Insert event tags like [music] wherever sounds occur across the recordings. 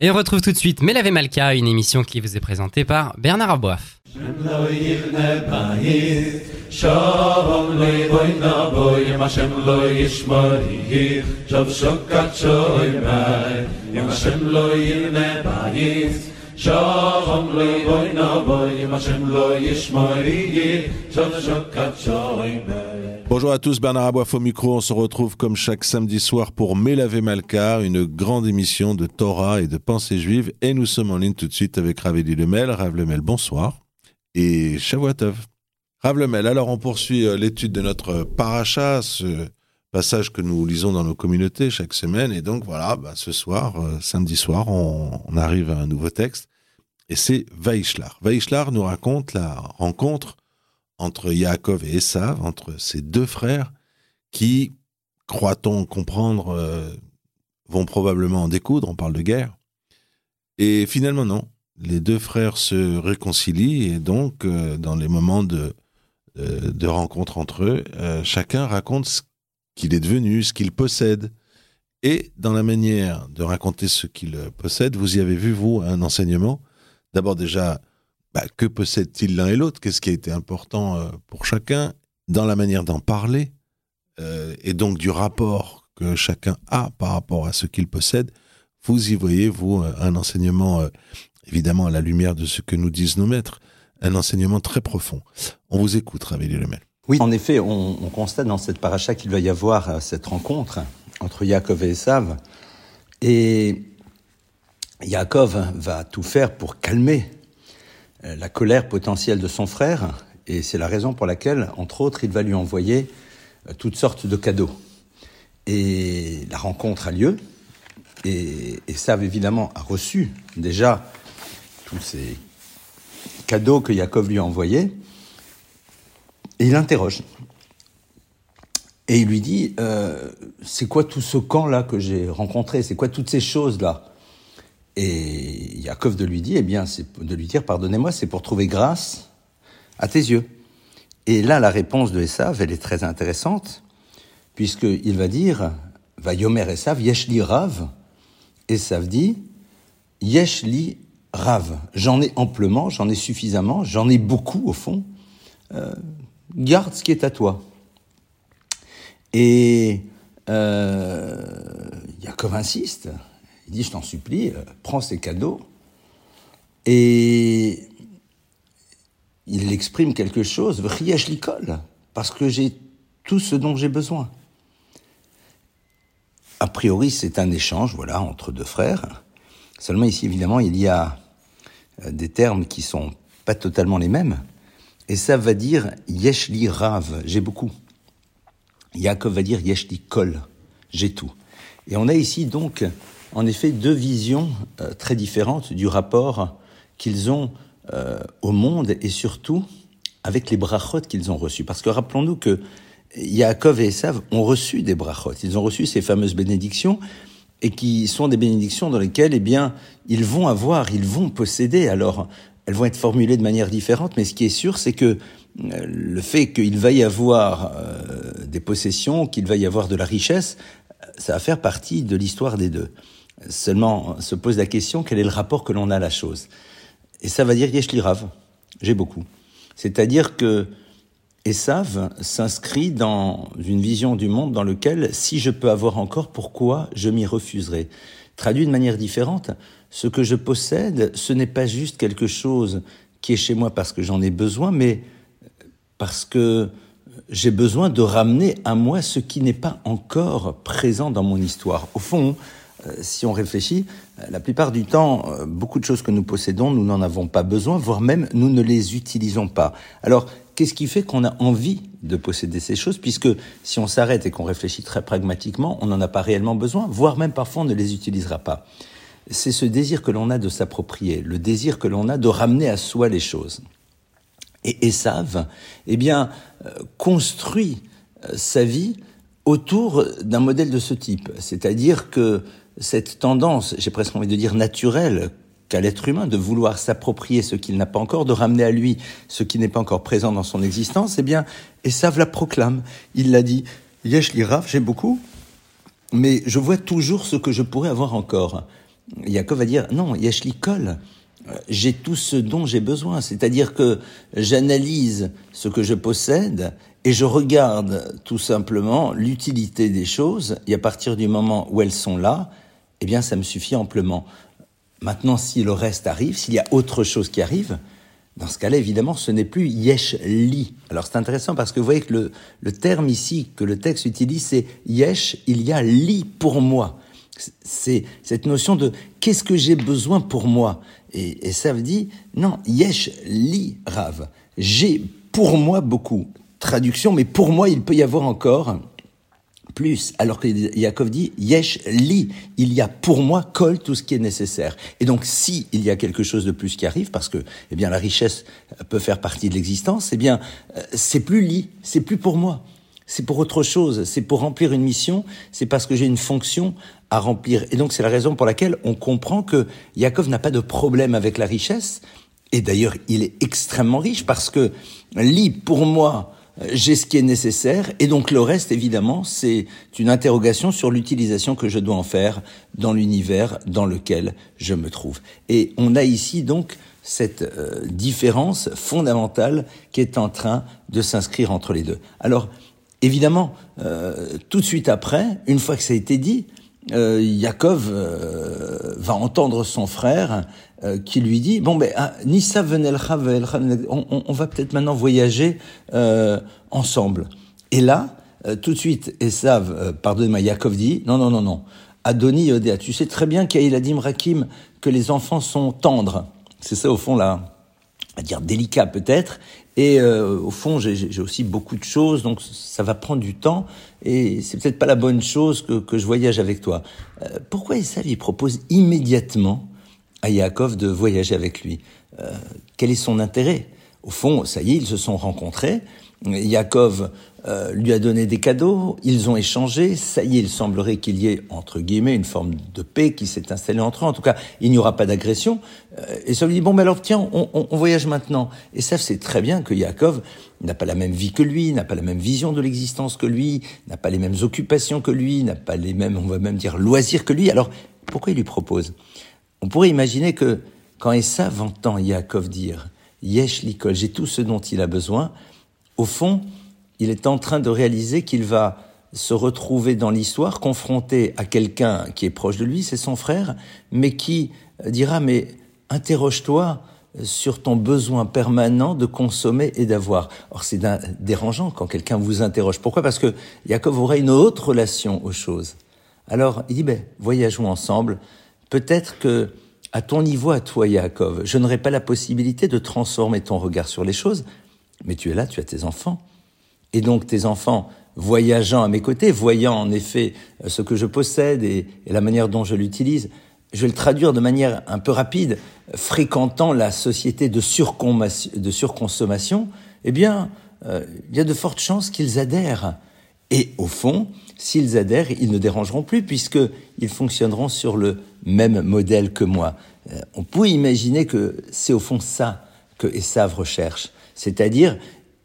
Et on retrouve tout de suite Mélavé Malka, une émission qui vous est présentée par Bernard Aboif. Bonjour à tous, Bernard Aboif au micro. On se retrouve comme chaque samedi soir pour Mélavé Malka, une grande émission de Torah et de pensée juive. Et nous sommes en ligne tout de suite avec Raveli Lemel. Rav Lemel, bonsoir. Et Shavuatov. Rav Lemel, alors on poursuit euh, l'étude de notre paracha, ce passage que nous lisons dans nos communautés chaque semaine. Et donc voilà, bah, ce soir, euh, samedi soir, on, on arrive à un nouveau texte. Et c'est Vaishlar. Vaishlar nous raconte la rencontre entre Yaakov et Esav, entre ces deux frères, qui, croit-on comprendre, euh, vont probablement en découdre, on parle de guerre. Et finalement, non. Les deux frères se réconcilient et donc, euh, dans les moments de, euh, rencontre entre eux, chacun raconte ce qu'il est devenu, ce qu'il possède. Et dans la manière de raconter ce qu'il possède, vous y avez vu, vous, un enseignement. D'abord déjà, bah, que possède-t-il l'un et l'autre? Qu'est-ce qui a été important euh, pour chacun dans la manière d'en parler euh, et donc du rapport que chacun a par rapport à ce qu'il possède? Vous y voyez, vous, euh, un enseignement, évidemment à la lumière de ce que nous disent nos maîtres, un enseignement très profond. On vous écoute, Ravéli Lemel. Oui, en effet, on, on constate dans cette paracha qu'il va y avoir cette rencontre entre Yaakov et Esav. Et Yaakov va tout faire pour calmer la colère potentielle de son frère. Et c'est la raison pour laquelle, entre autres, il va lui envoyer euh, toutes sortes de cadeaux. Et la rencontre a lieu. Et Esav, évidemment, a reçu déjà tous ces cadeaux que Yaakov lui a envoyés. Et il l'interroge. Et il lui dit, euh, c'est quoi tout ce camp-là que j'ai rencontré? C'est quoi toutes ces choses-là? Et Yaakov de lui dit, eh bien, de lui dire, pardonnez-moi, c'est pour trouver grâce à tes yeux. Et là, la réponse de Esav, elle est très intéressante, puisqu'il va dire, va yomer Esav, yeshli rav. Esav dit, yeshli rav. J'en ai amplement, j'en ai suffisamment, j'en ai beaucoup au fond. Euh, garde ce qui est à toi. Et euh, Yaakov insiste. Il dit, je t'en supplie, euh, prends ces cadeaux. Et il exprime quelque chose, Vriesh l'école, parce que j'ai tout ce dont j'ai besoin. A priori, c'est un échange, voilà, entre deux frères. Seulement ici, évidemment, il y a euh, des termes qui sont pas totalement les mêmes. Et ça va dire Yeshli Rav, j'ai beaucoup. Yaakov va dire Yeshli Kol, j'ai tout. Et on a ici donc, en effet, deux visions euh, très différentes du rapport qu'ils ont euh, au monde et surtout avec les brachot qu'ils ont reçus. Parce que rappelons-nous que Yaakov et Esav ont reçu des brachot. Ils ont reçu ces fameuses bénédictions et qui sont des bénédictions dans lesquelles, eh bien, ils vont avoir, ils vont posséder. Alors, elles vont être formulées de manière différente, mais ce qui est sûr, c'est que euh, le fait qu'il va y avoir euh, des possessions, qu'il va y avoir de la richesse, ça va faire partie de l'histoire des deux. Seulement, se pose la question, quel est le rapport que l'on a à la chose? Et ça va dire Yeshli Rav, j'ai beaucoup. C'est-à-dire que Esav s'inscrit dans une vision du monde dans lequel, si je peux avoir encore, pourquoi je m'y refuserai? Traduit de manière différente, ce que je possède, ce n'est pas juste quelque chose qui est chez moi parce que j'en ai besoin, mais parce que j'ai besoin de ramener à moi ce qui n'est pas encore présent dans mon histoire. Au fond, si on réfléchit, euh, la plupart du temps, euh, beaucoup de choses que nous possédons, nous n'en avons pas besoin, voire même nous ne les utilisons pas. Alors, qu'est-ce qui fait qu'on a envie de posséder ces choses, puisque si on s'arrête et qu'on réfléchit très pragmatiquement, on n'en a pas réellement besoin, voire même parfois on ne les utilisera pas. C'est ce désir que l'on a de s'approprier, le désir que l'on a de ramener à soi les choses. Et Esav, eh bien, euh, construit euh, sa vie autour d'un modèle de ce type. C'est-à-dire que cette tendance, j'ai presque envie de dire naturelle, qu'a l'être humain de vouloir s'approprier ce qu'il n'a pas encore, de ramener à lui ce qui n'est pas encore présent dans son existence, eh bien, Esav la proclame. Il l'a dit, Yesh rav, j'ai beaucoup, mais je vois toujours ce que je pourrais avoir encore. Yaakov va dire non, Yeshli kol. J'ai tout ce dont j'ai besoin, c'est-à-dire que j'analyse ce que je possède et je regarde tout simplement l'utilité des choses et à partir du moment où elles sont là, eh bien ça me suffit amplement. Maintenant, si le reste arrive, s'il y a autre chose qui arrive, dans ce cas-là, évidemment, ce n'est plus yesh li. Alors c'est intéressant parce que vous voyez que le, le terme ici que le texte utilise, c'est yesh, il y a li pour moi. C'est cette notion de qu'est-ce que j'ai besoin pour moi. Et, et ça veut dire, non, yesh li rav. J'ai pour moi beaucoup. Traduction, mais pour moi, il peut y avoir encore plus, alors que Yaakov dit Yesh li, il y a pour moi kol tout ce qui est nécessaire. Et donc, si il y a quelque chose de plus qui arrive, parce que eh bien la richesse peut faire partie de l'existence, eh bien euh, c'est plus li, c'est plus pour moi, c'est pour autre chose, c'est pour remplir une mission, c'est parce que j'ai une fonction à remplir. Et donc c'est la raison pour laquelle on comprend que Yaakov n'a pas de problème avec la richesse. Et d'ailleurs, il est extrêmement riche parce que li pour moi j'ai ce qui est nécessaire, et donc le reste, évidemment, c'est une interrogation sur l'utilisation que je dois en faire dans l'univers dans lequel je me trouve. Et on a ici donc cette euh, différence fondamentale qui est en train de s'inscrire entre les deux. Alors, évidemment, euh, tout de suite après, une fois que ça a été dit, euh, Yaakov euh, va entendre son frère euh, qui lui dit bon ben ah, Nissa on, on, on va peut-être maintenant voyager euh, ensemble. Et là, euh, tout de suite, Esav, pardonnez-moi, Yaakov dit non non non non. Adoni Yodéa, tu sais très bien qu'Aïladim Rakim que les enfants sont tendres. C'est ça au fond là, à dire délicat peut-être, et euh, au fond, j'ai aussi beaucoup de choses, donc ça va prendre du temps, et c'est peut-être pas la bonne chose que, que je voyage avec toi. Euh, pourquoi Esav il propose immédiatement à Yaakov de voyager avec lui? Euh, Quel est son intérêt? Au fond, ça y est, ils se sont rencontrés. Yaakov euh, lui a donné des cadeaux, ils ont échangé, ça y est, il semblerait qu'il y ait, entre guillemets, une forme de paix qui s'est installée entre eux. En tout cas, il n'y aura pas d'agression. Euh, et ça lui dit, bon, ben alors tiens, on, on, on voyage maintenant. Et ça, c'est très bien que Yaakov n'a pas la même vie que lui, n'a pas la même vision de l'existence que lui, n'a pas les mêmes occupations que lui, n'a pas les mêmes, on va même dire, loisirs que lui. Alors, pourquoi il lui propose? On pourrait imaginer que quand Esav entend Yaakov dire, Yesh l'icol, j'ai tout ce dont il a besoin, au fond, il est en train de réaliser qu'il va se retrouver dans l'histoire confronté à quelqu'un qui est proche de lui, c'est son frère, mais qui dira mais interroge-toi sur ton besoin permanent de consommer et d'avoir. Or c'est dérangeant quand quelqu'un vous interroge. Pourquoi? Parce que Jacob aurait une autre relation aux choses. Alors il dit ben voyageons ensemble. Peut-être que à ton niveau, à toi, Jacob, je n'aurai pas la possibilité de transformer ton regard sur les choses, mais tu es là, tu as tes enfants. Et donc tes enfants, voyageant à mes côtés, voyant en effet euh, ce que je possède et, la manière dont je l'utilise, je vais le traduire de manière un peu rapide, fréquentant la société de, surconsommation, eh bien, euh, il y a de fortes chances qu'ils adhèrent. Et au fond, s'ils adhèrent, ils ne dérangeront plus puisqu'ils fonctionneront sur le même modèle que moi. Euh, on peut imaginer que c'est au fond ça que Essav recherche, c'est-à-dire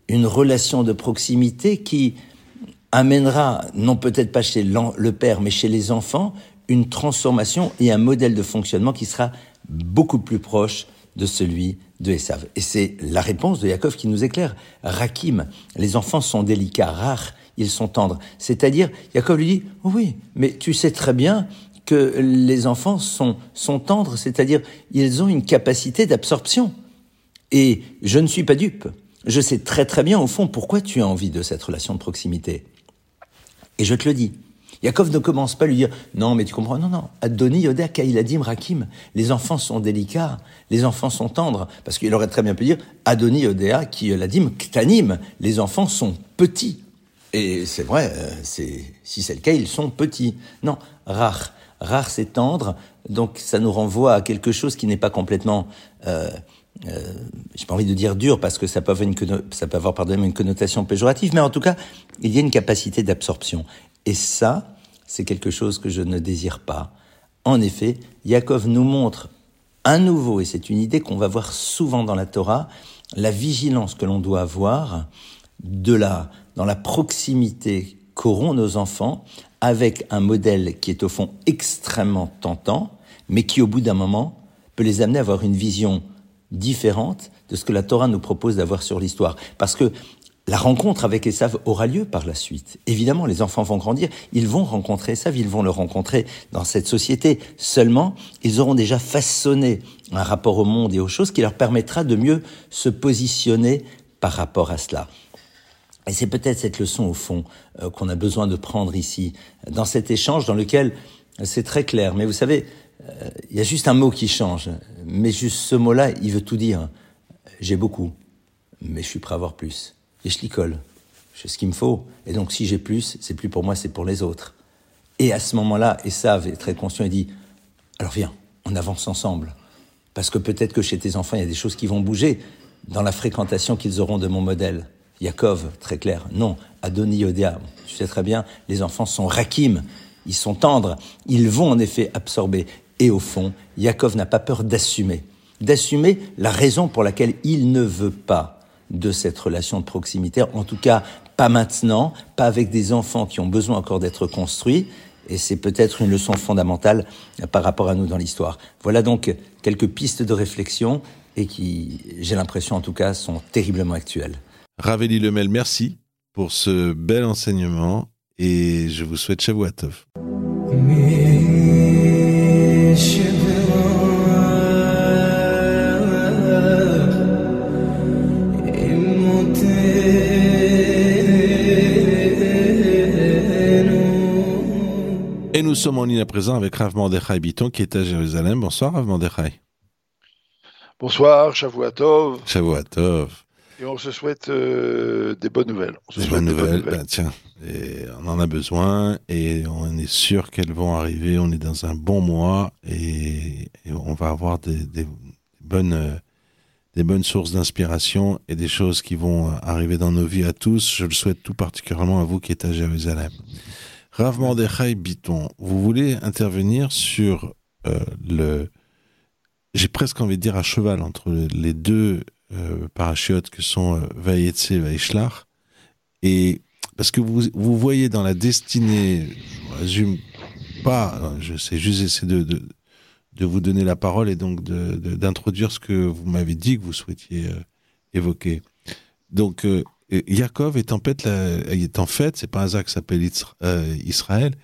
une relation de proximité qui amènera, non peut-être pas chez le père, mais chez les enfants, une transformation et un modèle de fonctionnement qui sera beaucoup plus proche de celui de Esav. Et c'est la réponse de Yaakov qui nous éclaire. Rakim, les enfants sont délicats, rares, ils sont tendres. C'est-à-dire, Yaakov lui dit, oui, mais tu sais très bien que les enfants sont, sont tendres, c'est-à-dire, ils ont une capacité d'absorption. Et je ne suis pas dupe. Je sais très très bien au fond pourquoi tu as envie de cette relation de proximité. Et je te le dis. Yaakov ne commence pas à lui dire non mais tu comprends non non Adoni Yoda Kailadim Rakim les enfants sont délicats les enfants sont tendres parce qu'il aurait très bien pu dire Adoni Yodea Kailadim Ktanim les enfants sont petits et c'est vrai euh, c'est si c'est le cas ils sont petits non rare rare c'est tendre donc ça nous renvoie à quelque chose qui n'est pas complètement euh, euh, j'ai pas envie de dire dur parce que ça peut avoir une, connotation péjorative, mais en tout cas, il y a une capacité d'absorption. Et ça, c'est quelque chose que je ne désire pas. En effet, Yaakov nous montre à nouveau, et c'est une idée qu'on va voir souvent dans la Torah, la vigilance que l'on doit avoir de la, dans la proximité qu'auront nos enfants avec un modèle qui est au fond extrêmement tentant, mais qui au bout d'un moment peut les amener à avoir une vision différente de ce que la Torah nous propose d'avoir sur l'histoire. Parce que la rencontre avec Esav aura lieu par la suite. Évidemment, les enfants vont grandir, ils vont rencontrer Esav, ils vont le rencontrer dans cette société. Seulement, ils auront déjà façonné un rapport au monde et aux choses qui leur permettra de mieux se positionner par rapport à cela. Et c'est peut-être cette leçon, au fond, euh, qu'on a besoin de prendre ici, dans cet échange dans lequel c'est très clair. Mais vous savez, il y a juste un mot qui change. Mais juste ce mot-là, il veut tout dire. J'ai beaucoup, mais je suis prêt à avoir plus et je l'y colle. J'ai ce qu'il me faut. Et donc, si j'ai plus, c'est plus pour moi, c'est pour les autres. Et à ce moment-là, Esav est très conscient et dit Alors viens, on avance ensemble. Parce que peut-être que chez tes enfants, il y a des choses qui vont bouger dans la fréquentation qu'ils auront de mon modèle. Yaakov, très clair. Non, Adoni Odea. Tu sais très bien, les enfants sont rakim, ils sont tendres, ils vont en effet absorber. Et au fond, Yaakov n'a pas peur d'assumer. D'assumer la raison pour laquelle il ne veut pas de cette relation de proximité. En tout cas, pas maintenant, pas avec des enfants qui ont besoin encore d'être construits. Et c'est peut-être une leçon fondamentale par rapport à nous dans l'histoire. Voilà donc quelques pistes de réflexion et qui, j'ai l'impression en tout cas, sont terriblement actuelles. Raveli Lemel, merci pour ce bel enseignement et je vous souhaite Shavuatov. Et nous sommes en ligne à présent avec Rav Mordechai Biton qui est à Jérusalem. Bonsoir Rav Mordechai. Bonsoir, Shavuatov. Shavuatov. Et on se souhaite euh, des bonnes nouvelles. des, bonnes nouvelles, ben, tiens, on en a besoin et on est sûr qu'elles vont arriver. On est dans un bon mois et, on va avoir des, bonnes, euh, des bonnes sources d'inspiration et des choses qui vont arriver dans nos vies à tous. Je le souhaite tout particulièrement à vous qui êtes à Jérusalem. Rav Mordechai Biton, vous voulez intervenir sur euh, le. J'ai presque envie de dire à cheval entre les deux parachutes que sont euh, Vayetse et Vaishlach. Et parce que vous, vous voyez dans la destinée, je résume pas, je sais juste essayer de, de, de, vous donner la parole et donc d'introduire ce que vous m'avez dit que vous souhaitiez évoquer. Donc, Yaakov est en fait, est en fait, c'est pas un hasard qui s'appelle euh, Israël,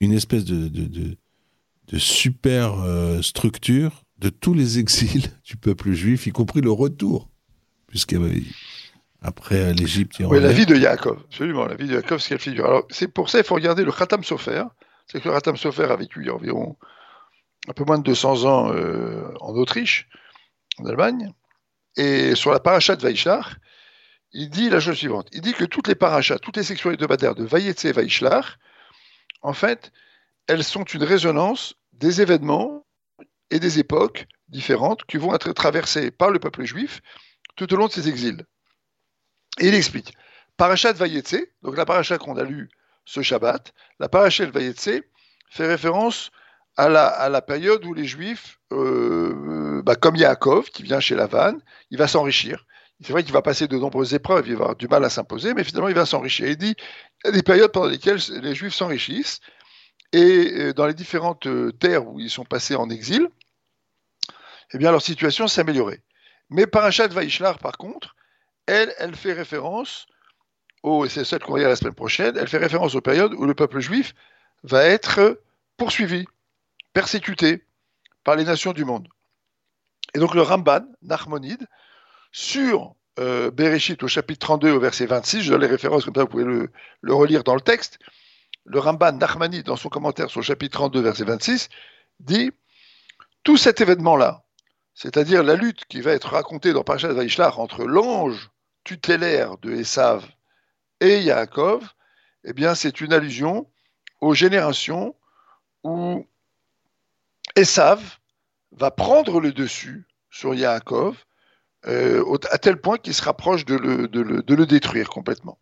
une espèce de, de, de, super euh, structure de tous les exils [laughs] du peuple juif, y compris le retour, puisqu'après l'Égypte, Oui, la vie de Yaakov, absolument, la vie de Yaakov, ce qu'elle figure. Alors, c'est pour ça qu'il faut regarder le Khatam Sofer. C'est que le Khatam Sofer a vécu il y a environ un peu moins de 200 ans euh, en Autriche, en Allemagne, et sur la paracha de Vaishar, il dit la chose suivante. Il dit que toutes les parachats, toutes les sections hebdomadaires de Vayetse et Vaishlar, en fait, elles sont une résonance des événements et des époques différentes qui vont être traversées par le peuple juif tout au long de ses exils. Et il explique. Parachat Vayetse, donc la paracha qu'on a lue ce Shabbat, la paracha de Vayetse fait référence à la, période où les Juifs, euh, bah, comme Yaakov, qui vient chez Lavan, il va s'enrichir. C'est vrai qu'il va passer de nombreuses épreuves, il va avoir du mal à s'imposer, mais finalement il va s'enrichir. Il dit il y a des périodes pendant lesquelles les Juifs s'enrichissent, et euh, dans les différentes euh, terres où ils sont passés en exil, eh bien leur situation s'est améliorée. Mais Parachat Vaishlar, par contre, elle, elle fait référence, au, et c'est celle qu'on lire la semaine prochaine, elle fait référence aux périodes où le peuple juif va être poursuivi, persécuté par les nations du monde. Et donc le Ramban, Nachmonide, sur euh, Bereshit au chapitre 32 au verset 26, je donne les références comme ça vous pouvez le, relire dans le texte, le Ramban Nachmani dans son commentaire sur le chapitre 32 verset 26 dit tout cet événement-là, c'est-à-dire la lutte qui va être racontée dans Parashat Vaishlar entre l'ange tutélaire de Esav et Yaakov, eh bien c'est une allusion aux générations où Esav va prendre le dessus sur Yaakov euh, à tel point qu'il se rapproche de le, détruire complètement.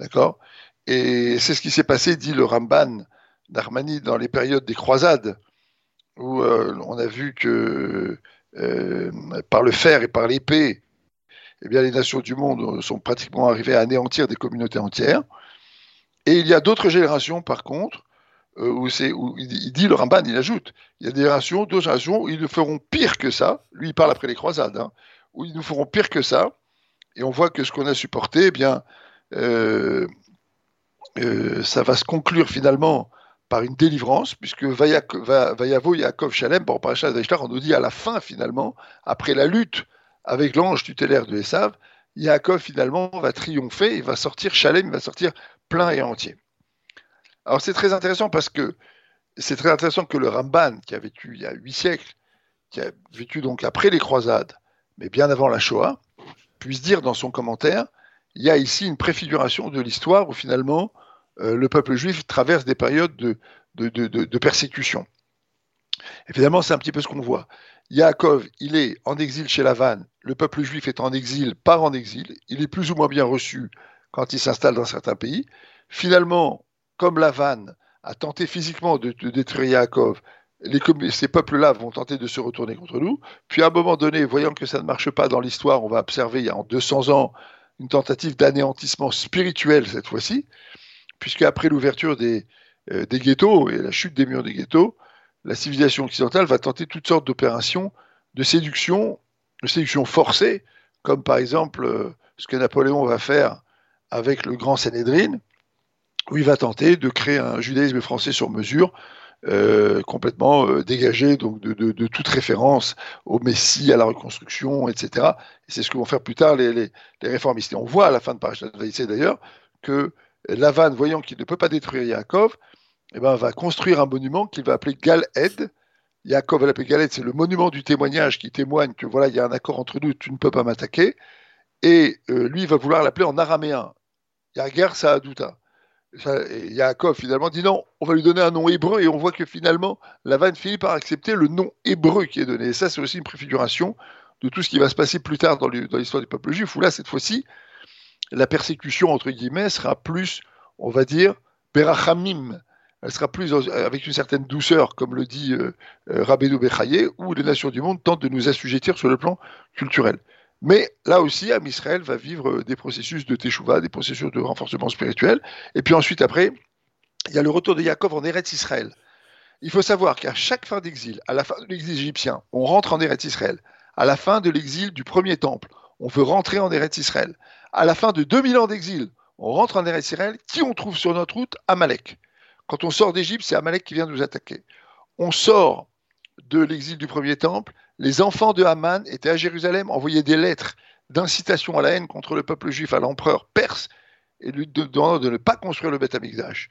D'accord? Et c'est ce qui s'est passé, dit le Ramban d'Armani, dans les périodes des croisades, où euh, on a vu que par le fer et par l'épée, eh bien, les nations du monde sont pratiquement arrivées à anéantir des communautés entières. Et il y a d'autres générations, par contre, euh, où, où il, dit, le Ramban, il ajoute, il y a des générations, deux générations où ils nous feront pire que ça. Lui, il parle après les croisades, hein, où ils nous feront pire que ça. Et on voit que ce qu'on a supporté, eh bien, euh, euh, ça va se conclure finalement par une délivrance, puisque Vayavo Yaakov Shalem, pour Parashat on nous dit à la fin finalement, après la lutte avec l'ange tutélaire de Esav, Yaakov finalement va triompher, il va sortir Shalem, il va sortir plein et entier. Alors c'est très intéressant parce que c'est très intéressant que le Ramban, qui a vécu il y a huit siècles, qui a vécu donc après les croisades, mais bien avant la Shoah, puisse dire dans son commentaire, il y a ici une préfiguration de l'histoire où finalement le peuple juif traverse des périodes de, de, persécution. Évidemment, c'est un petit peu ce qu'on voit. Yaakov, il est en exil chez Lavan, le peuple juif est en exil, part en exil, il est plus ou moins bien reçu quand il s'installe dans certains pays. Finalement, comme Lavan a tenté physiquement de, détruire Yaakov, ces peuples-là vont tenter de se retourner contre nous. Puis à un moment donné, voyant que ça ne marche pas dans l'histoire, on va observer il y a en 200 ans une tentative d'anéantissement spirituel cette fois-ci puisque après l'ouverture des, euh, des ghettos et la chute des murs des ghettos, la civilisation occidentale va tenter toutes sortes d'opérations de séduction, de séduction forcée, comme par exemple euh, ce que Napoléon va faire avec le grand Sanhedrin, où il va tenter de créer un judaïsme français sur mesure, euh, complètement dégagé donc de, toute référence au Messie, à la reconstruction, etc. Et c'est ce que vont faire plus tard les, réformistes. On voit à la fin de Parashat Vaïsé d'ailleurs que Lavan, voyant qu'il ne peut pas détruire Yaakov, eh ben, va construire un monument qu'il va appeler Gal-Ed. Yaakov va l'appeler Gal-Ed, c'est le monument du témoignage qui témoigne que voilà, il y a un accord entre nous, tu ne peux pas m'attaquer. Et euh, lui, il va vouloir l'appeler en araméen. Yagar Saaduta. Yaakov finalement dit non, on va lui donner un nom hébreu et on voit que finalement Lavan finit par accepter le nom hébreu qui est donné. Et ça, c'est aussi une préfiguration de tout ce qui va se passer plus tard dans l'histoire du peuple juif, où là, cette fois-ci, la persécution, entre guillemets, sera plus, on va dire, berachamim. Elle sera plus avec une certaine douceur, comme le dit euh, euh Rabbeinu Bechaye, où les nations du monde tentent de nous assujettir sur le plan culturel. Mais là aussi, Am Israël va vivre euh, des processus de teshuva, des processus de renforcement spirituel. Et puis ensuite, après, il y a le retour de Yaakov en Eretz Israël. Il faut savoir qu'à chaque fin d'exil, à la fin de l'exil égyptien, on rentre en Eretz Israël. À la fin de l'exil du premier temple, on veut rentrer en Eretz Israël à la fin de 2000 ans d'exil, on rentre en Israël, qui on trouve sur notre route? Amalek. Quand on sort d'Égypte, c'est Amalek qui vient nous attaquer. On sort de l'exil du premier temple, les enfants de Haman étaient à Jérusalem, envoyaient des lettres d'incitation à la haine contre le peuple juif à l'empereur perse et lui demandant de ne pas construire le Beth Amikdash.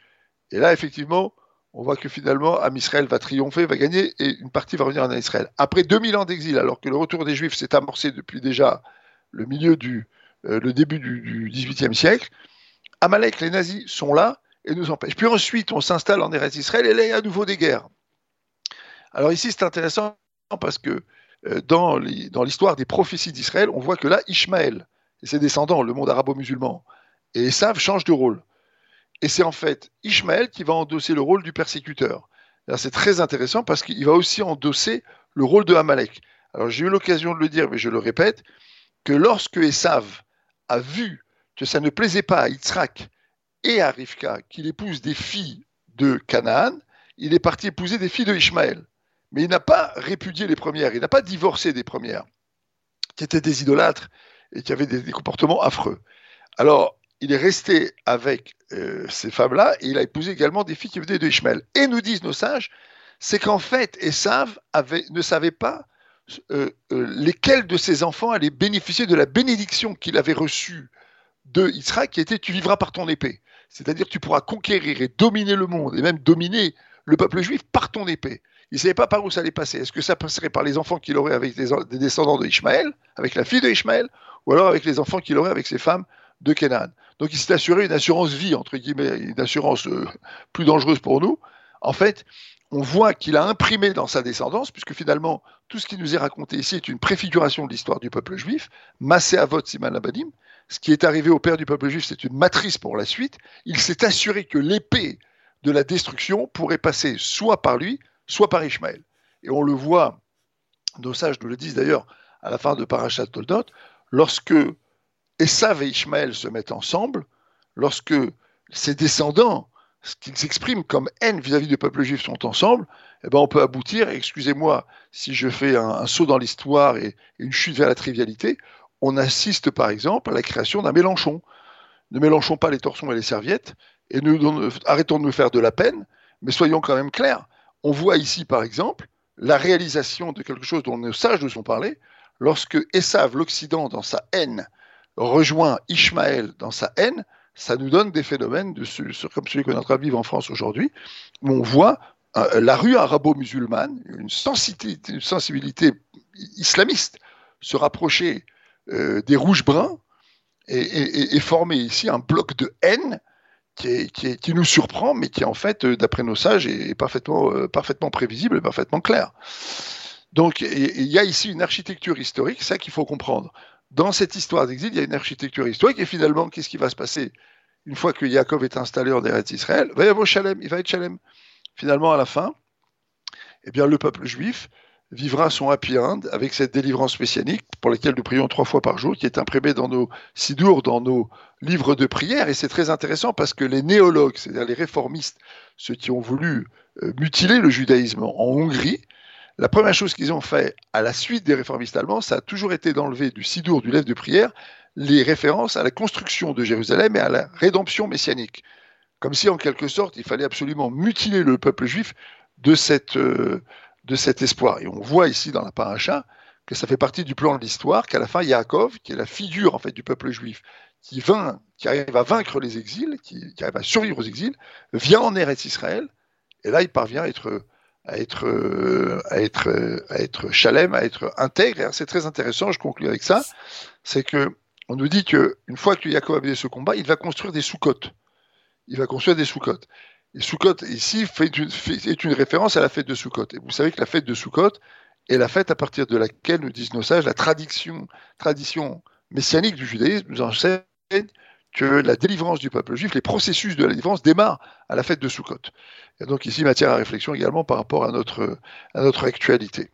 Et là, effectivement, on voit que finalement, Am Israël va triompher, va gagner, et une partie va revenir en Israël. Après 2000 ans d'exil, alors que le retour des Juifs s'est amorcé depuis déjà le milieu du, euh, le début du XVIIIe siècle, Amalek, les nazis sont là et nous empêchent. Puis ensuite, on s'installe en Eretz Israël et là, il y a à nouveau des guerres. Alors ici, c'est intéressant parce que euh, dans l'histoire des prophéties d'Israël, on voit que là, Ishmaël et ses descendants, le monde arabo-musulman, et Esav changent de rôle. Et c'est en fait Ishmaël qui va endosser le rôle du persécuteur. C'est très intéressant parce qu'il va aussi endosser le rôle de Amalek. Alors j'ai eu l'occasion de le dire, mais je le répète, que lorsque Esav a vu que ça ne plaisait pas à Yitzhak et à Rivka qu'il épouse des filles de Canaan, il est parti épouser des filles de Ishmaël. Mais il n'a pas répudié les premières, il n'a pas divorcé des premières, qui étaient des idolâtres et qui avaient des, comportements affreux. Alors, il est resté avec euh, ces femmes-là et il a épousé également des filles qui venaient de Ishmaël. Et nous disent nos sages, c'est qu'en fait, Esav ne savait pas euh, euh, lesquels de ses enfants allaient bénéficier de la bénédiction qu'il avait reçue de Israël, qui était tu vivras par ton épée. C'est-à-dire tu pourras conquérir et dominer le monde, et même dominer le peuple juif par ton épée. Il ne savait pas par où ça allait passer. Est-ce que ça passerait par les enfants qu'il aurait avec des, descendants de Ishmaël, avec la fille de Ishmaël, ou alors avec les enfants qu'il aurait avec ses femmes de Canaan? Donc il s'est assuré une assurance vie, entre guillemets, une assurance euh, plus dangereuse pour nous. En fait, on voit qu'il a imprimé dans sa descendance, puisque finalement, tout ce qui nous est raconté ici est une préfiguration de l'histoire du peuple juif, Massé Avot Siman Abadim, ce qui est arrivé au père du peuple juif, c'est une matrice pour la suite. Il s'est assuré que l'épée de la destruction pourrait passer soit par lui, soit par Ishmaël. Et on le voit, nos sages nous le disent d'ailleurs à la fin de Parashat Toldot, lorsque Esav et Ishmaël se mettent ensemble, lorsque ses descendants ce qu'ils expriment comme haine vis-à-vis du peuple juif sont ensemble, eh ben on peut aboutir, excusez-moi si je fais un, saut dans l'histoire et, une chute vers la trivialité, on assiste par exemple à la création d'un Mélenchon. Ne mélangeons pas les torsons et les serviettes, et arrêtons de nous faire de la peine, mais soyons quand même clairs. On voit ici par exemple la réalisation de quelque chose dont nos sages nous ont parlé, lorsque Esav, l'Occident, dans sa haine, rejoint Ishmaël dans sa haine, ça nous donne des phénomènes comme celui qu'on est en train de vivre en France aujourd'hui, où on voit euh, la rue arabo-musulmane, une sensibilité, une sensibilité, islamiste, se rapprocher euh, des rouges-bruns et, former ici un bloc de haine qui, qui, nous surprend, mais qui en fait, euh, d'après nos sages, est parfaitement, parfaitement prévisible et parfaitement clair. Donc il y a ici une architecture historique, ça qu'il faut comprendre dans cette histoire d'exil, il y a une architecture historique, et finalement, qu'est-ce qui va se passer une fois que Yaakov est installé en Eretz Israël? Il va y avoir Shalem, il va être Shalem. Finalement, à la fin, eh bien, le peuple juif vivra son happy end avec cette délivrance messianique pour laquelle nous prions trois fois par jour, qui est imprimée dans nos sidours, dans nos livres de prière. Et c'est très intéressant parce que les néologues, c'est-à-dire les réformistes, ceux qui ont voulu euh, mutiler le judaïsme en Hongrie, la première chose qu'ils ont fait à la suite des réformistes allemands, ça a toujours été d'enlever du sidour, du lève de prière, les références à la construction de Jérusalem et à la rédemption messianique. Comme si, en quelque sorte, il fallait absolument mutiler le peuple juif de, cette, euh, de cet espoir. Et on voit ici dans la paracha que ça fait partie du plan de l'histoire, qu'à la fin, Yaakov, qui est la figure en fait du peuple juif, qui, qui arrive à vaincre les exils, qui, qui arrive à survivre aux exils, vient en Eretz Israël, et là, il parvient à être à être, euh, à être, à être chalem, à être intègre. c'est très intéressant, je conclue avec ça, c'est que on nous dit qu'une fois que Jacob a mené ce combat, il va construire des sous-côtes. Il va construire des sous-côtes. Et Soukot, ici, fait une, est une référence à la fête de Soukot. Et vous savez que la fête de Soukot est la fête à partir de laquelle, nous disent nos sages, la tradition, tradition messianique du judaïsme nous enseigne que la délivrance du peuple juif, les processus de la délivrance démarrent à la fête de Sukkot. Et donc ici, matière à réflexion également par rapport à notre, à notre actualité.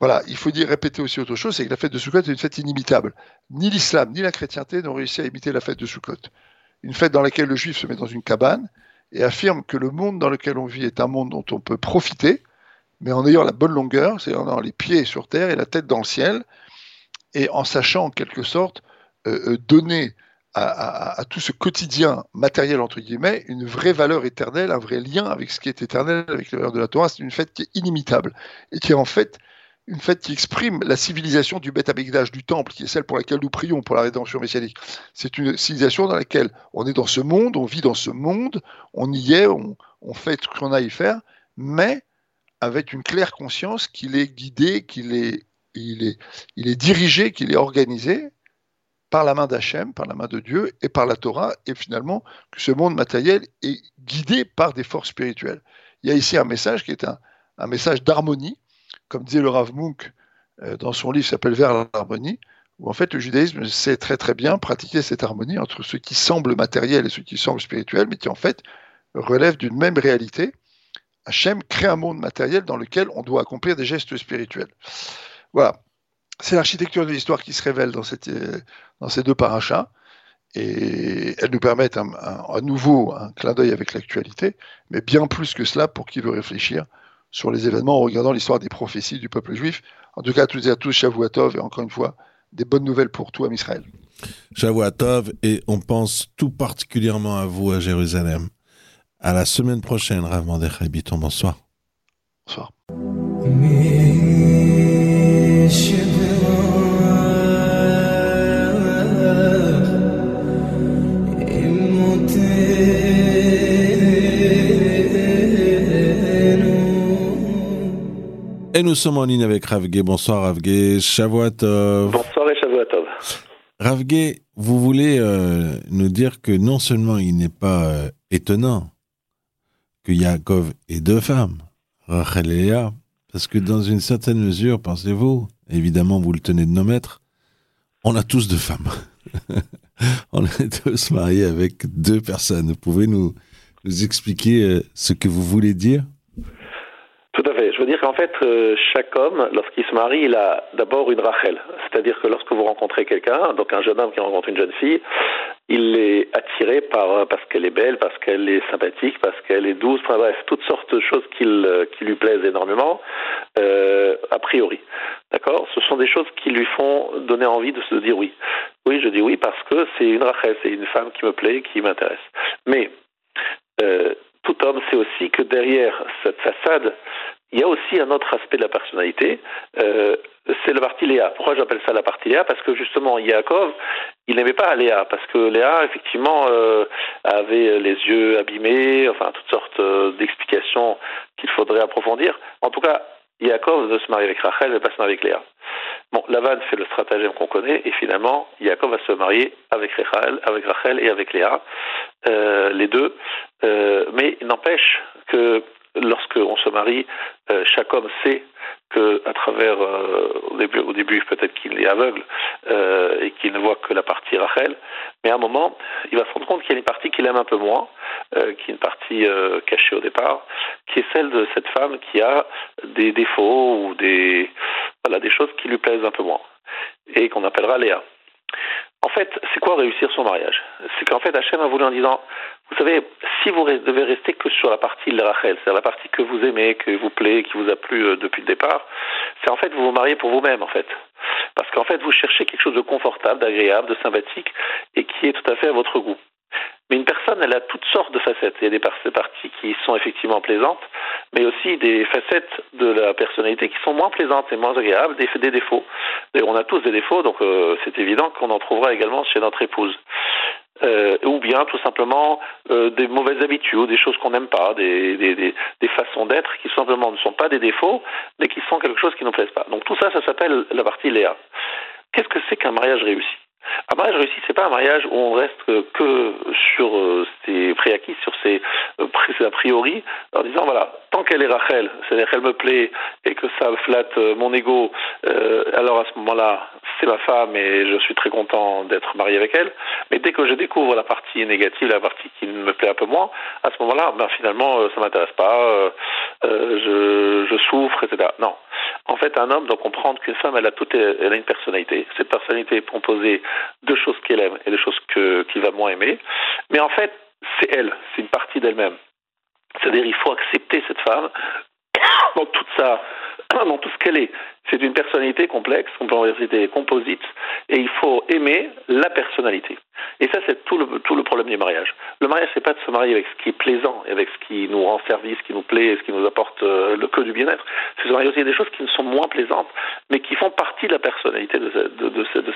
Voilà, il faut dire, répéter aussi autre chose, c'est que la fête de Sukkot est une fête inimitable. Ni l'islam, ni la chrétienté n'ont réussi à imiter la fête de Sukkot. Une fête dans laquelle le juif se met dans une cabane et affirme que le monde dans lequel on vit est un monde dont on peut profiter, mais en ayant la bonne longueur, c'est en ayant les pieds sur terre et la tête dans le ciel, et en sachant en quelque sorte euh, euh, donner à, tout ce quotidien matériel, entre guillemets, une vraie valeur éternelle, un vrai lien avec ce qui est éternel, avec la valeur de la Torah. C'est une fête qui est inimitable et qui est en fait une fête qui exprime la civilisation du Beth Amikdash, du temple, qui est celle pour laquelle nous prions pour la rédemption messianique. C'est une civilisation dans laquelle on est dans ce monde, on vit dans ce monde, on y est, on, fait ce qu'on a à y faire, mais avec une claire conscience qu'il est guidé, qu'il est, il est, il est dirigé, qu'il est organisé, par la main d'Hachem, par la main de Dieu et par la Torah, et finalement que ce monde matériel est guidé par des forces spirituelles. Il y a ici un message qui est un, message d'harmonie, comme disait le Rav Munk euh, dans son livre s'appelle Vers l'harmonie, où en fait le judaïsme sait très très bien pratiquer cette harmonie entre ce qui semble matériel et ce qui semble spirituel, mais qui en fait relève d'une même réalité. Hachem crée un monde matériel dans lequel on doit accomplir des gestes spirituels. Voilà c'est l'architecture de l'histoire qui se révèle dans, euh, dans ces deux parachas. Et elles nous permettent à nouveau un clin d'œil avec l'actualité, mais bien plus que cela pour qui veut réfléchir sur les événements en regardant l'histoire des prophéties du peuple juif. En tout cas, à toutes et à tous, Shavuatov, et encore une fois, des bonnes nouvelles pour tout à Israël. Shavuatov, et on pense tout particulièrement à vous à Jérusalem. À la semaine prochaine, Rav Mordechai Bonsoir. Bonsoir. Et nous sommes en ligne avec Ravgué. Bonsoir Ravgué, Shavuatov. Bonsoir et Shavuatov. Ravgué, vous voulez euh, nous dire que non seulement il n'est pas euh, étonnant que Yaakov ait deux femmes, Rachel et Léa, parce que dans une certaine mesure, pensez-vous, évidemment vous le tenez de nos maîtres, on a tous deux femmes. [laughs] on est tous mariés avec deux personnes. Vous pouvez nous, nous expliquer euh, ce que vous voulez dire? Tout à fait. Je veux dire qu'en fait, euh, chaque homme, lorsqu'il se marie, il a d'abord une Rachel. C'est-à-dire que lorsque vous rencontrez quelqu'un, donc un jeune homme qui rencontre une jeune fille, il est attiré par parce qu'elle est belle, parce qu'elle est sympathique, parce qu'elle est douce, enfin bref, toutes sortes de choses qui, qui lui plaisent énormément, euh, a priori. D'accord? Ce sont des choses qui lui font donner envie de se dire oui. Oui, je dis oui parce que c'est une Rachel, c'est une femme qui me plaît, qui m'intéresse. Mais euh, tout homme sait aussi que derrière cette façade, il y a aussi un autre aspect de la personnalité, euh, c'est la partie Léa. Pourquoi j'appelle ça la partie Léa? Parce que justement, Yaakov, il n'aimait pas Léa, parce que Léa, effectivement, euh, avait les yeux abîmés, enfin, toutes sortes euh, d'explications qu'il faudrait approfondir. En tout cas, Yaakov veut se marier avec Rachel, veut pas se marier avec Léa. Bon, Lavan fait le stratagème qu'on connaît, et finalement, Yaakov va se marier avec Rachel, avec Rachel et avec Léa, euh, les deux. mais il n'empêche que lorsque on se marie, euh, chaque homme sait que à travers euh, au début, au début peut-être qu'il est aveugle euh, et qu'il ne voit que la partie Rachel, mais à un moment il va se rendre compte qu'il y a une partie qu'il aime un peu moins, qui est une partie cachée au départ, qui est celle de cette femme qui a des défauts ou des voilà des choses qui lui plaisent un peu moins et qu'on appellera Léa. En fait, c'est quoi réussir son mariage? C'est qu'en fait, Hachem a voulu en disant, vous savez, si vous devez rester que sur la partie de Rachel, c'est-à-dire la partie que vous aimez, que vous plaît, qui vous a plu euh, depuis le départ, c'est en fait vous vous mariez pour vous-même, en fait. Parce qu'en fait, vous cherchez quelque chose de confortable, d'agréable, de sympathique, et qui est tout à fait à votre goût. Elle a toutes sortes de facettes. Il y a des parties qui sont effectivement plaisantes, mais aussi des facettes de la personnalité qui sont moins plaisantes et moins agréables, des, défauts. On a tous des défauts, donc euh, c'est évident qu'on en trouvera également chez notre épouse. Euh, ou bien tout simplement euh, des mauvaises habitudes, des choses qu'on n'aime pas, des, des, façons d'être qui simplement ne sont pas des défauts, mais qui sont quelque chose qui ne nous plaise pas. Donc tout ça, ça s'appelle la partie Léa. Qu'est-ce que c'est qu'un mariage réussi? Un mariage réussi, c'est pas un mariage où on reste que sur euh, ses préacquis, sur ses euh, a priori, en disant voilà, tant qu'elle est Rachel, c'est-à-dire qu'elle me plaît et que ça flatte euh, mon ego, alors à ce moment-là, c'est ma femme et je suis très content d'être marié avec elle. Mais dès que je découvre la partie négative, la partie qui me plaît un peu moins, à ce moment-là, ben finalement, ça m'intéresse pas, je, souffre, etc. Non. En fait, un homme doit comprendre qu'une femme, elle a elle a une personnalité. Cette personnalité est composée de choses qu'elle aime et de choses qu'il va moins aimer. Mais en fait, c'est elle, c'est une partie d'elle-même. C'est-à-dire, il faut accepter cette femme [coughs] dans [coughs] dans tout ce qu'elle est. C'est une personnalité complexe, une personnalité composite, et il faut aimer la personnalité. Et ça, c'est tout le, problème du mariage. Le mariage, c'est pas de se marier avec ce qui est plaisant, avec ce qui nous rend service, ce qui nous plaît, ce qui nous apporte euh, le que du bien-être. C'est se marier aussi des choses qui ne sont moins plaisantes, mais qui font partie de la personnalité de,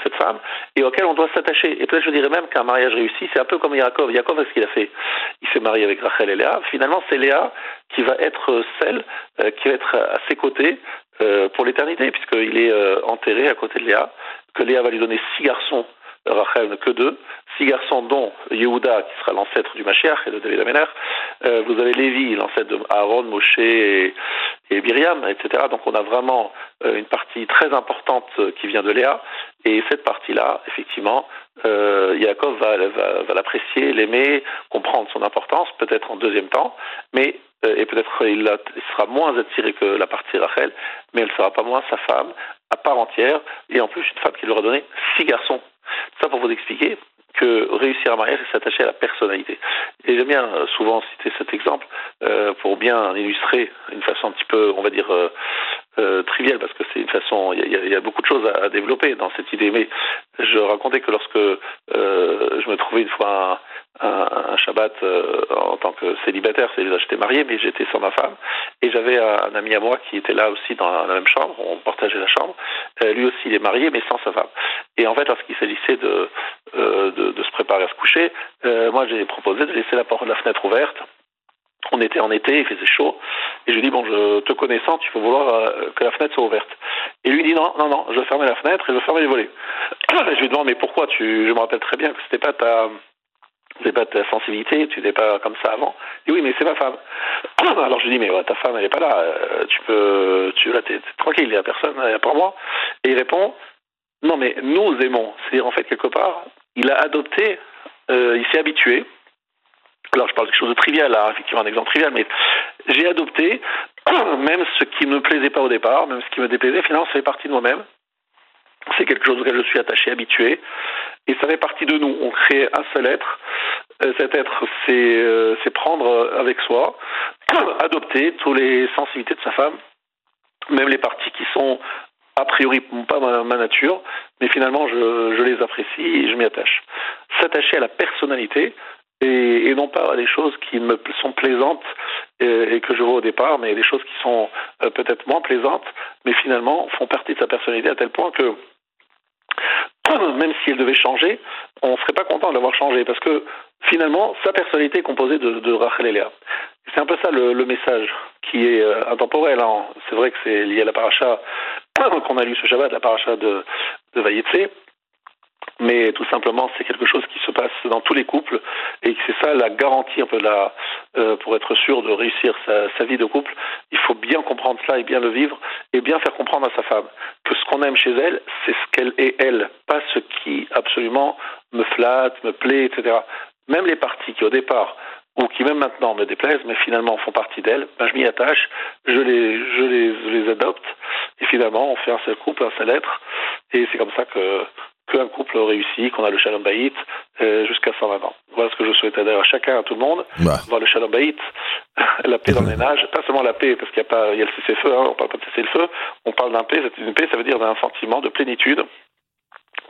cette femme, et auxquelles on doit s'attacher. Et peut-être, je dirais même qu'un mariage réussi, c'est un peu comme Yaakov. Yaakov, qu'est-ce qu'il a fait? Il s'est marié avec Rachel et Léa. Finalement, c'est Léa qui va être celle euh, qui va être à ses côtés euh, pour l'éternité, puisqu'il est enterré à côté de Léa, que Léa va lui donner six garçons, Rachel que deux, six garçons dont Yehuda, qui sera l'ancêtre du Mashiach et de David Amener, euh, vous avez Lévi, l'ancêtre de Aaron, Moshe et, et Myriam, etc. Donc on a vraiment une partie très importante qui vient de Léa, et cette partie-là, effectivement, euh, Yaakov va, va, l'apprécier, l'aimer, comprendre son importance, peut-être en deuxième temps, mais euh, et peut-être il, sera moins attiré que la partie Rachel, mais elle ne sera pas moins sa femme à part entière, et en plus une femme qui lui aura donné six garçons. Ça pour vous expliquer que réussir un mariage, c'est s'attacher à la personnalité. Et j'aime bien euh, souvent citer cet exemple euh, pour bien illustrer une façon un petit peu, on va dire, euh, euh, triviale, parce que c'est une façon, il y, a beaucoup de choses à, développer dans cette idée. Mais je racontais que lorsque je me trouvais une fois un, Shabbat euh, en tant que célibataire, c'est-à-dire j'étais marié, mais j'étais sans ma femme, et j'avais un, ami à moi qui était là aussi dans la, même chambre, on partageait la chambre. lui aussi, il est marié, mais sans sa femme. Et en fait, lorsqu'il s'agissait de, de, de, se préparer à se coucher, moi j'ai proposé de laisser la porte, la fenêtre ouverte on était en été, il faisait chaud, et je lui dis bon, je te connaissant, tu faut vouloir euh, que la fenêtre soit ouverte. Et lui dit non, non, non, je fermer la fenêtre et je fermer les volets. [coughs] je lui demande mais pourquoi tu, je me rappelle très bien que c'était pas ta, c'est pas ta sensibilité, tu n'étais pas comme ça avant. Il dit oui, mais c'est ma femme. [coughs] Alors je lui dis mais ouais, ta femme elle est pas là, euh, tu peux, tu là t'es, tranquille, il y a personne, il y a pas moi. Et il répond non mais nous aimons, c'est-à-dire en fait quelque part, il a adopté, euh, il s'est habitué alors je parle de quelque chose de trivial, là, effectivement un exemple trivial, mais j'ai adopté [coughs] même ce qui ne me plaisait pas au départ, même ce qui me déplaisait, finalement ça fait partie de moi-même. C'est quelque chose auquel je suis attaché, habitué, et ça fait partie de nous. On crée un seul être. Euh, cet être, c'est euh, prendre avec soi, [clears throat] adopter toutes les sensibilités de sa femme, même les parties qui sont a priori pas ma, nature, mais finalement je, les apprécie et je m'y attache. S'attacher à la personnalité, et, non pas à des choses qui me sont plaisantes et, et, que je vois au départ, mais des choses qui sont euh, peut-être moins plaisantes, mais finalement font partie de sa personnalité à tel point que même si elle devait changer, on ne serait pas content de l'avoir changé parce que finalement sa personnalité est composée de, Rachel et Léa. C'est un peu ça le, le message qui est euh, intemporel. Hein. C'est vrai que c'est lié à la paracha [coughs] qu'on a lu ce Shabbat, la paracha de, de Vayetse mais tout simplement c'est quelque chose qui se passe dans tous les couples et c'est ça la garantie euh, pour être sûr de réussir sa, vie de couple il faut bien comprendre cela et bien le vivre et bien faire comprendre à sa femme que ce qu'on aime chez elle c'est ce qu'elle est elle pas ce qui absolument me flatte me plaît etc même les parties qui au départ ou qui même maintenant me déplaisent, mais finalement font partie d'elle, ben, je m'y attache, je les adopte, et finalement on fait un seul couple, un seul être, et c'est comme ça que qu'un couple réussit, qu'on a le shalom bayit euh, jusqu'à 120 ans. Voilà ce que je souhaite d'ailleurs à chacun, à tout le monde, bah. voir le shalom bayit, [laughs] la paix dans le ménage, pas seulement la paix, parce qu'il y a pas, il y a le cessez-feu, hein, on parle pas de cessez-le-feu, on parle d'un paix, une paix, ça veut dire d'un sentiment de plénitude,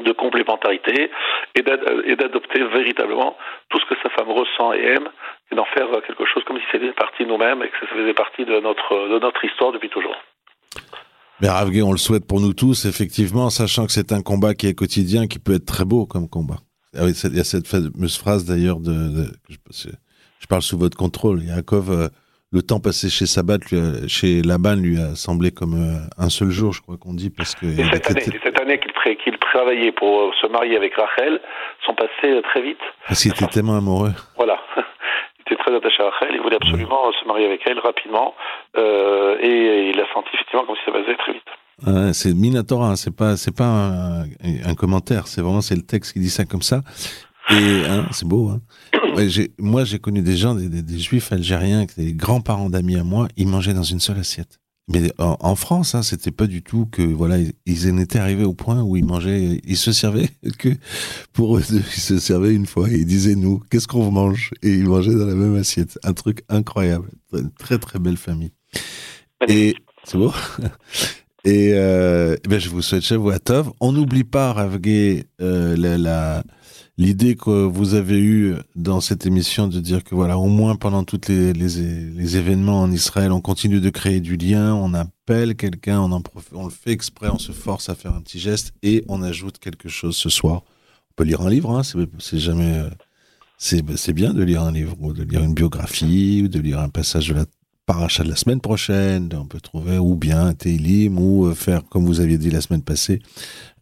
de complémentarité et d'adopter véritablement tout ce que sa femme ressent et aime et d'en faire quelque chose comme si c'était partie de nous-mêmes et que ça faisait partie de notre, de notre histoire depuis toujours. Mais Ravgué, on le souhaite pour nous tous, effectivement, sachant que c'est un combat qui est quotidien, qui peut être très beau comme combat. Ah il y a cette fameuse phrase d'ailleurs de, de je, je, parle sous votre contrôle. Yaakov, euh, le temps passé chez Sabat, lui, chez Laban, lui a semblé comme euh, un seul jour, je crois qu'on dit, parce que. Et cette, année, cette année qu'il qu travaillait pour euh, se marier avec Rachel sont passés très vite. Parce qu'il était tellement amoureux. Voilà était très attaché à Rachel, il voulait absolument se marier avec elle rapidement, euh, et il a senti effectivement comme si ça passait très vite. Ah, c'est Minatora, hein, c'est pas c'est pas un, un commentaire, c'est vraiment c'est le texte qui dit ça comme ça. Et hein, c'est beau. Hein. [clears throat] Ouais, moi, j'ai connu des gens, des, des, des juifs algériens, des grands-parents d'amis à moi, ils mangeaient dans une seule assiette. Mais en, en France, hein, c'était pas du tout que voilà, ils en étaient arrivés au point où ils mangeaient, ils se servaient [laughs] que pour eux deux, ils se servaient une fois et ils disaient nous, qu'est-ce qu'on mange? Et ils mangeaient dans la même assiette, un truc incroyable, une très très belle famille. Et c'est beau. [laughs] Et euh, ben je vous souhaite Shavuot On n'oublie pas, Ravgué, euh, la, la l'idée que vous avez eue dans cette émission de dire que voilà, au moins pendant toutes les, événements en Israël, on continue de créer du lien, on appelle quelqu'un, on, le fait exprès, on se force à faire un petit geste et on ajoute quelque chose ce soir. On peut lire un livre, hein, c'est jamais... Euh, c'est bien de lire un livre, ou de lire une biographie, ou de lire un passage de la paracha de la semaine prochaine. On peut trouver ou bien Télim, ou euh, faire, comme vous aviez dit la semaine passée,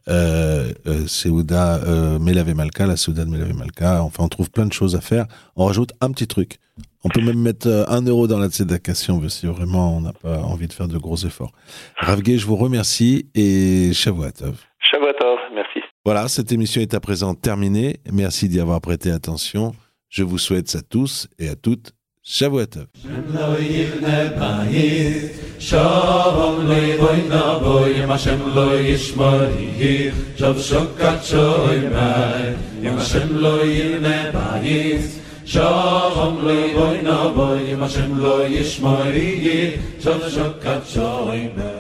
euh, euh, Seouda euh, Melave Malka, la Seouda de Melave Malka. Enfin, on trouve plein de choses à faire. On rajoute un petit truc. On peut même mettre euh, un euro dans la tzedaka si on veut, si vraiment on n'a pas envie de faire de gros efforts. Ravgué, je vous remercie et Shavuatov. Shavuatov, merci. Voilà, cette émission est à présent terminée. Merci d'y avoir prêté attention. Je vous souhaite à tous et à toutes Shavuatov. Shalom le boy na boy ma shem lo yishmari shav shokat shoy mai yem shem lo yine bayis. Shalom le boy na boy ma shem lo yishmari shav shokat shoy mai